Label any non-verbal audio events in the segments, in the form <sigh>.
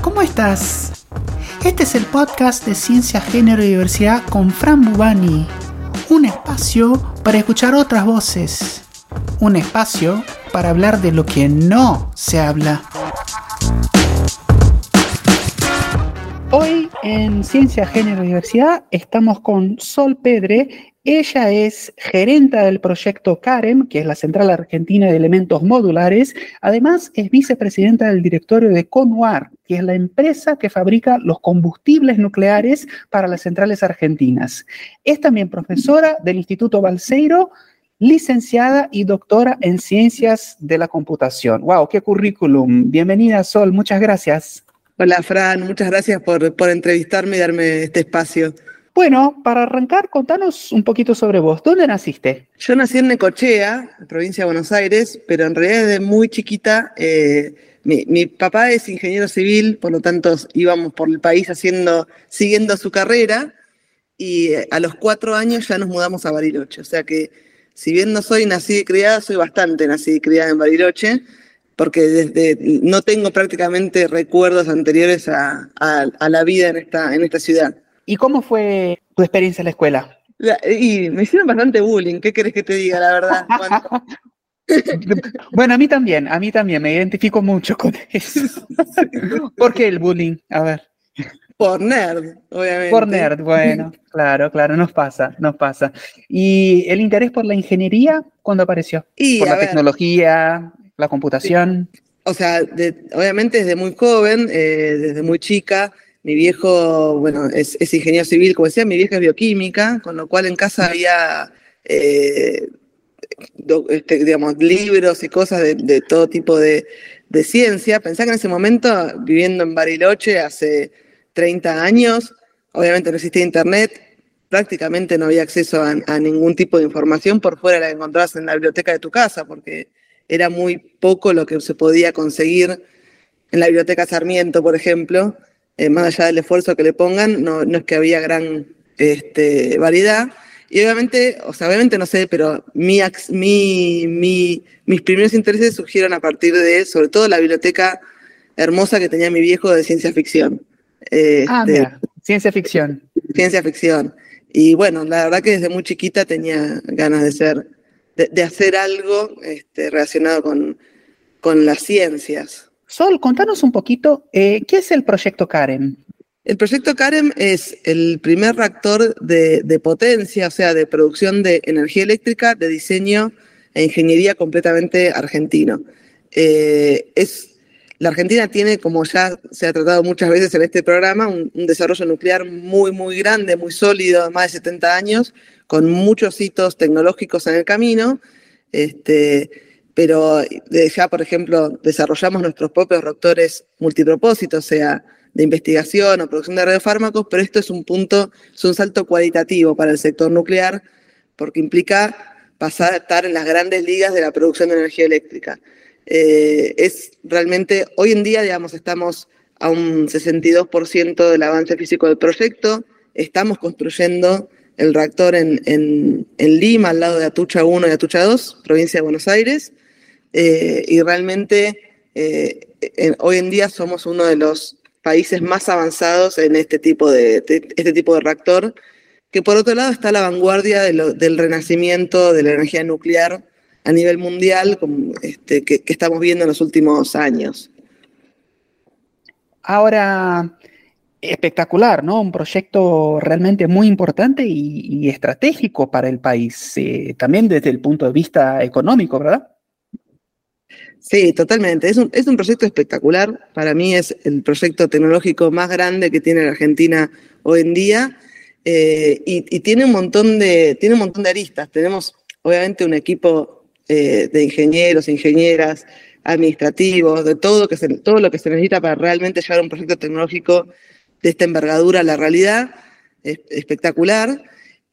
¿cómo estás? Este es el podcast de Ciencia, Género y Diversidad con Fran Bubani. Un espacio para escuchar otras voces. Un espacio para hablar de lo que no se habla. En Ciencia, Género y Diversidad estamos con Sol Pedre ella es gerenta del proyecto CAREM, que es la Central Argentina de Elementos Modulares. Además, es vicepresidenta del directorio de CONUAR, que es la empresa que fabrica los combustibles nucleares para las centrales argentinas. Es también profesora del Instituto Balseiro, licenciada y doctora en Ciencias de la Computación. ¡Wow! ¡Qué currículum! Bienvenida, Sol. Muchas gracias. Hola, Fran. Muchas gracias por, por entrevistarme y darme este espacio. Bueno, para arrancar, contanos un poquito sobre vos. ¿Dónde naciste? Yo nací en Necochea, provincia de Buenos Aires, pero en realidad desde muy chiquita, eh, mi, papá es ingeniero civil, por lo tanto íbamos por el país haciendo, siguiendo su carrera, y eh, a los cuatro años ya nos mudamos a Bariloche. O sea que, si bien no soy nacida y criada, soy bastante nacida y criada en Bariloche, porque desde, no tengo prácticamente recuerdos anteriores a, a la vida en esta, en esta ciudad. ¿Y cómo fue tu experiencia en la escuela? y me hicieron bastante bullying, ¿qué querés que te diga, la verdad? <laughs> <laughs> bueno, a mí también, a mí también, me identifico mucho con eso. <laughs> ¿Por qué el bullying? A ver. Por nerd, obviamente. Por nerd, bueno, claro, claro, nos pasa, nos pasa. ¿Y el interés por la ingeniería cuándo apareció? Y, por la tecnología, la computación. O sea, obviamente desde muy joven, eh, desde muy chica, mi viejo, bueno, es, ingeniero civil, como decía, mi vieja es bioquímica, con lo cual en casa había, eh, este, digamos, libros y cosas de, todo tipo de, ciencia. Pensá que en ese momento, viviendo en Bariloche hace 30 años, obviamente no existía internet, prácticamente no había acceso a, ningún tipo de información por fuera de la que encontrabas en la biblioteca de tu casa, porque era muy poco lo que se podía conseguir en la biblioteca Sarmiento, por ejemplo. Eh, más allá del esfuerzo que le pongan, no, no es que había gran este, variedad. Y obviamente, o sea, obviamente no sé, pero mi, mi, mis primeros intereses surgieron a partir de, sobre todo, la biblioteca hermosa que tenía mi viejo de ciencia ficción. ah, este, mira, ciencia ficción. Ciencia ficción. Y bueno, la verdad que desde muy chiquita tenía ganas de ser, de, hacer algo este, relacionado con, con las ciencias. Sol, contanos un poquito, eh, ¿qué es el proyecto CAREM? El proyecto CAREM es el primer reactor de, potencia, o sea, de producción de energía eléctrica, de diseño e ingeniería completamente argentino. Eh, es, la Argentina tiene, como ya se ha tratado muchas veces en este programa, un, desarrollo nuclear muy, muy grande, muy sólido, más de 70 años, con muchos hitos tecnológicos en el camino. Este, pero ya, por ejemplo, desarrollamos nuestros propios reactores multipropósitos, sea, de investigación o producción de radiofármacos, pero esto es un punto, es un salto cualitativo para el sector nuclear, porque implica pasar a estar en las grandes ligas de la producción de energía eléctrica. Eh, es realmente, hoy en día, digamos, estamos a un 62% del avance físico del proyecto, estamos construyendo el reactor en, en, en Lima, al lado de Atucha 1 y Atucha 2, provincia de Buenos Aires, eh, y realmente eh, hoy en día somos uno de los países más avanzados en este tipo de, este tipo de reactor, que por otro lado está a la vanguardia del renacimiento de la energía nuclear a nivel mundial este, que, estamos viendo en los últimos años. Ahora, espectacular, ¿no? Un proyecto realmente muy importante y, estratégico para el país, eh, también desde el punto de vista económico, ¿verdad? Sí, totalmente. Es un, es un proyecto espectacular. Para mí es el proyecto tecnológico más grande que tiene la Argentina hoy en día. Eh, y, tiene un montón de, tiene un montón de aristas. Tenemos obviamente un equipo eh, de ingenieros, ingenieras, administrativos, de todo, que todo lo que se necesita para realmente llevar un proyecto tecnológico de esta envergadura a la realidad. Es espectacular.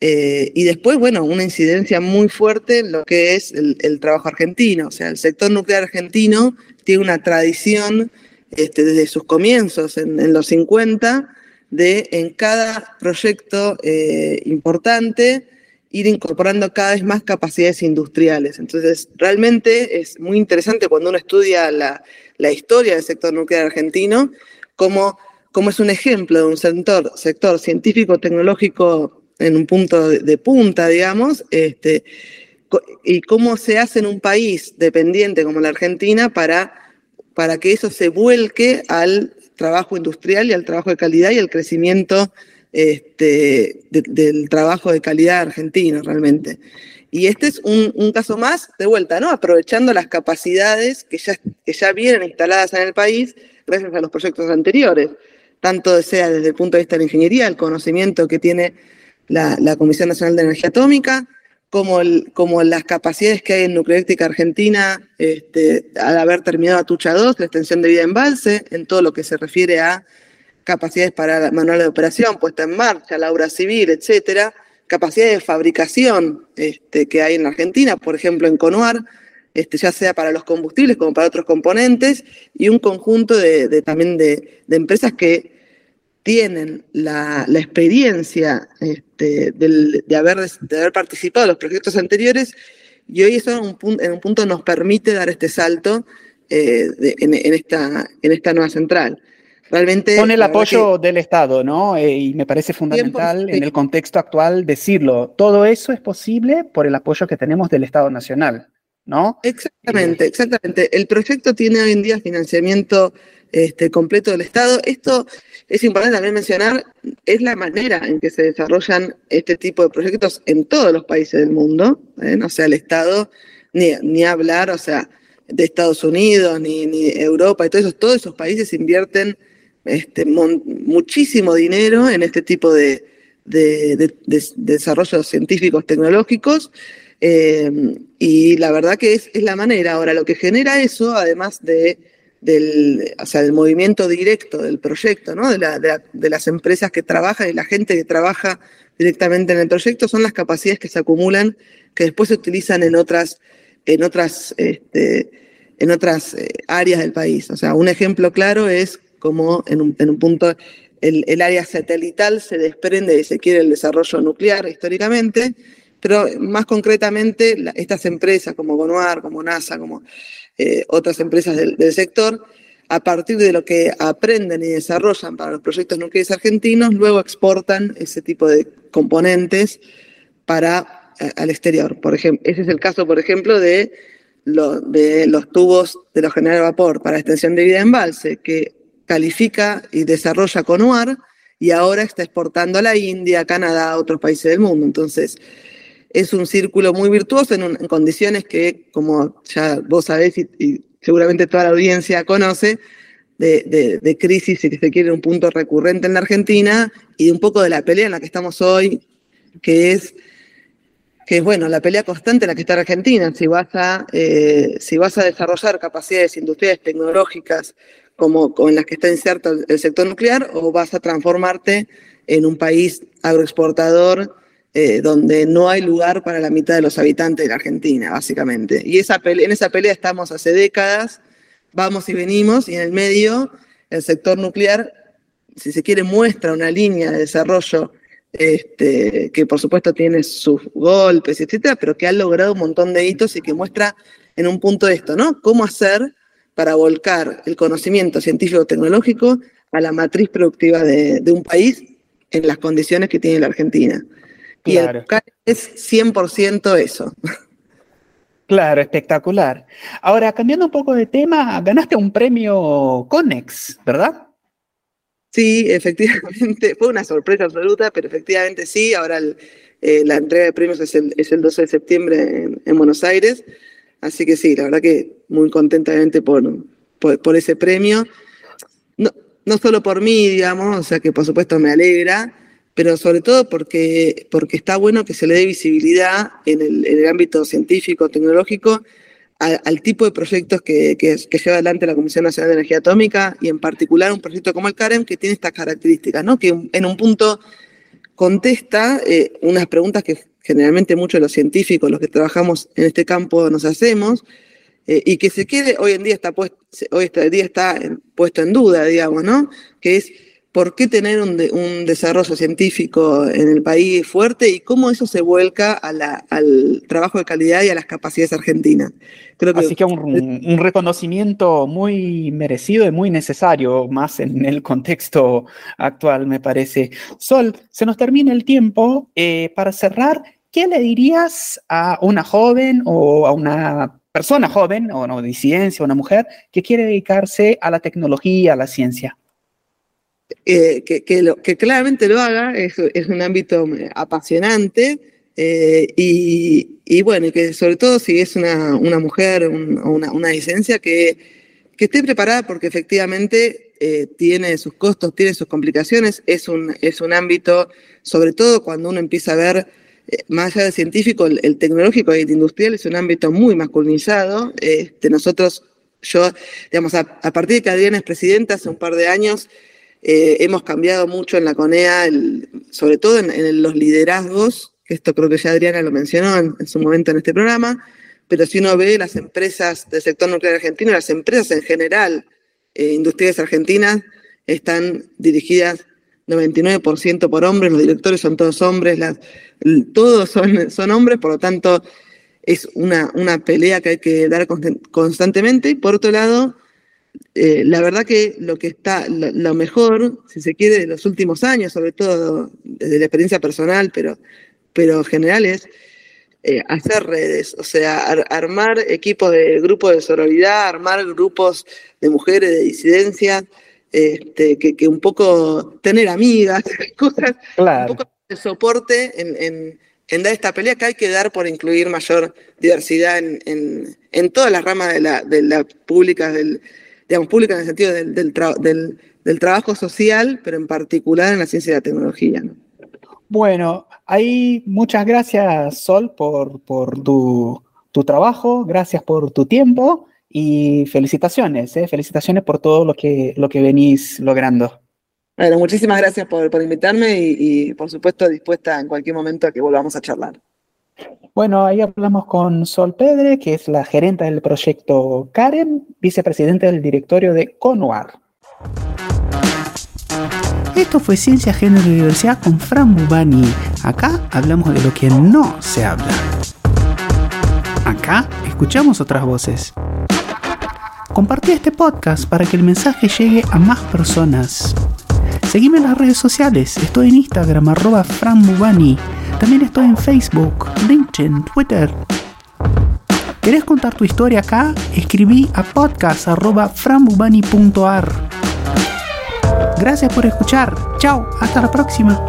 Eh, y después, bueno, una incidencia muy fuerte en lo que es el, trabajo argentino. O sea, el sector nuclear argentino tiene una tradición este, desde sus comienzos, en, los 50, de en cada proyecto eh, importante ir incorporando cada vez más capacidades industriales. Entonces, realmente es muy interesante cuando uno estudia la, la historia del sector nuclear argentino, cómo, es un ejemplo de un sector, sector científico-tecnológico en un punto de, punta, digamos, este, y cómo se hace en un país dependiente como la Argentina para, para que eso se vuelque al trabajo industrial y al trabajo de calidad y al crecimiento este, del trabajo de calidad argentino realmente. Y este es un, caso más de vuelta, ¿no? Aprovechando las capacidades que ya, que ya vienen instaladas en el país gracias a los proyectos anteriores, tanto sea desde el punto de vista de la ingeniería, el conocimiento que tiene la, Comisión Nacional de Energía Atómica, como, como las capacidades que hay en Nucleoélectrica Argentina este, al haber terminado Atucha 2, la extensión de vida en Balse, en todo lo que se refiere a capacidades para manual de operación, puesta en marcha, la obra civil, etcétera, capacidades de fabricación este, que hay en la Argentina, por ejemplo en Conuar, este, ya sea para los combustibles como para otros componentes, y un conjunto de, también de, empresas que tienen la, experiencia este, de, haber, de haber participado en los proyectos anteriores, y hoy eso en un punto, en un punto nos permite dar este salto eh, en, esta, en esta nueva central. Realmente, Con el apoyo del Estado, ¿no? Eh, y me parece fundamental en el contexto actual decirlo. Todo eso es posible por el apoyo que tenemos del Estado Nacional, ¿no? Exactamente, exactamente. El proyecto tiene hoy en día financiamiento este, completo del Estado. Esto es importante también mencionar, es la manera en que se desarrollan este tipo de proyectos en todos los países del mundo. ¿eh? O sea, el Estado, ni, ni hablar, o sea, de Estados Unidos, ni, ni Europa y todos esos, todos esos países invierten este, muchísimo dinero en este tipo de, desarrollos científicos tecnológicos. Eh, y la verdad que es, la manera. Ahora, lo que genera eso, además de, del, movimiento directo del proyecto, ¿no? de, las empresas que trabajan y la gente que trabaja directamente en el proyecto, son las capacidades que se acumulan, que después se utilizan en otras, en otras, este, en otras eh, áreas del país. O sea, un ejemplo claro es como en un, punto el, área satelital se desprende y se quiere el desarrollo nuclear históricamente, pero más concretamente estas empresas como Gonuar, como NASA, como eh, otras empresas del, sector, a partir de lo que aprenden y desarrollan para los proyectos nucleares argentinos, luego exportan ese tipo de componentes para eh, al exterior. Por ejemplo, ese es el caso, por ejemplo, de, de los tubos de los generadores de vapor para extensión de vida en embalse, que califica y desarrolla con UAR y ahora está exportando a la India, a Canadá, a otros países del mundo. Entonces, es un círculo muy virtuoso en, condiciones que, como ya vos sabés y, seguramente toda la audiencia conoce, de, crisis, si se quiere, un punto recurrente en la Argentina y de un poco de la pelea en la que estamos hoy, que es que es bueno, la pelea constante en la que está Argentina, si vas a, eh, si vas a desarrollar capacidades industriales tecnológicas como en las que está inserto el sector nuclear o vas a transformarte en un país agroexportador eh, donde no hay lugar para la mitad de los habitantes de la Argentina, básicamente. Y esa en esa pelea estamos hace décadas, vamos y venimos, y en el medio el sector nuclear, si se quiere, muestra una línea de desarrollo este, que por supuesto tiene sus golpes, etcétera, pero que ha logrado un montón de hitos y que muestra en un punto esto, ¿no? Cómo hacer para volcar el conocimiento científico-tecnológico a la matriz productiva de, un país en las condiciones que tiene la Argentina. Y el es 100% eso. Claro, espectacular. Ahora, cambiando un poco de tema, ganaste un premio Conex, ¿verdad? Sí, efectivamente, <laughs> fue una sorpresa absoluta, pero efectivamente sí. Ahora eh, la entrega de premios es el, 12 de septiembre en Buenos Aires. Así que sí, la verdad que muy contentamente por, por, ese premio. No, no solo por mí, digamos, o sea que por supuesto me alegra, pero sobre todo porque, porque está bueno que se le dé visibilidad en el, ámbito científico, tecnológico, al, tipo de proyectos que, que, lleva adelante la Comisión Nacional de Energía Atómica y en particular un proyecto como el CAREM que tiene estas características, ¿no? que en un punto contesta eh, unas preguntas que generalmente muchos de los científicos, los que trabajamos en este campo, nos hacemos, eh, y que se quede, hoy en día está puesto, hoy este día está puesto en duda, digamos, ¿no? Que es por qué tener un, desarrollo científico en el país fuerte y cómo eso se vuelca al trabajo de calidad y a las capacidades argentinas. Así que un, un, reconocimiento muy merecido y muy necesario, más en el contexto actual, me parece. Sol, se nos termina el tiempo. Eh, para cerrar, ¿qué le dirías a una joven o a una persona joven o no, disidencia, una mujer que quiere dedicarse a la tecnología, a la ciencia? Eh, que, que, claramente lo haga, es, un ámbito eh, apasionante eh, y, bueno, y que sobre todo si es una, mujer o una, una disidencia que, que, esté preparada porque efectivamente tiene sus costos, tiene sus complicaciones, es un, es un ámbito, sobre todo cuando uno empieza a ver más allá del científico, el, tecnológico y el industrial es un ámbito muy masculinizado. Este, nosotros, yo, digamos, a, partir de que Adriana es presidenta hace un par de años, eh, hemos cambiado mucho en la CONEA, sobre todo en, los liderazgos, que esto creo que ya Adriana lo mencionó en, su momento en este programa, pero si uno ve las empresas del sector nuclear argentino, las empresas en general, eh, industriales argentinas, están dirigidas 99% por hombres, los directores son todos hombres, todos son, son hombres, por lo tanto es una, una pelea que hay que dar constantemente. Y por otro lado, eh, la verdad que lo que está, lo, mejor, si se quiere, de los últimos años, sobre todo desde la experiencia personal, pero, pero general, es eh, hacer redes, o sea, armar equipos de grupos de sororidad, armar grupos de mujeres, de disidencias, este, que, un poco tener amigas, <laughs> cosas, un poco de soporte en, dar esta pelea que hay que dar por incluir mayor diversidad en, en, todas las ramas de la, de la pública del digamos, pública en el sentido del, del, trabajo social, pero en particular en la ciencia y la tecnología. Bueno, ahí muchas gracias, Sol, por, por tu, trabajo, gracias por tu tiempo y felicitaciones, ¿eh? felicitaciones por todo lo que, lo que venís logrando. Bueno, muchísimas gracias por, invitarme y, por supuesto dispuesta en cualquier momento a que volvamos a charlar. Bueno, ahí hablamos con Sol Pedre, que es la gerente del proyecto Karen, vicepresidente del directorio de CONUAR. Esto fue Ciencia, Género y Diversidad con Fran Bubani. Acá hablamos de lo que no se habla. Acá escuchamos otras voces. Compartí este podcast para que el mensaje llegue a más personas. Seguime en las redes sociales. Estoy en Instagram, arroba Fran Bubani. También estoy en Facebook, LinkedIn, Twitter. ¿Querés contar tu historia acá? Escribí a podcast.frambubani.ar. Gracias por escuchar. Chao, hasta la próxima.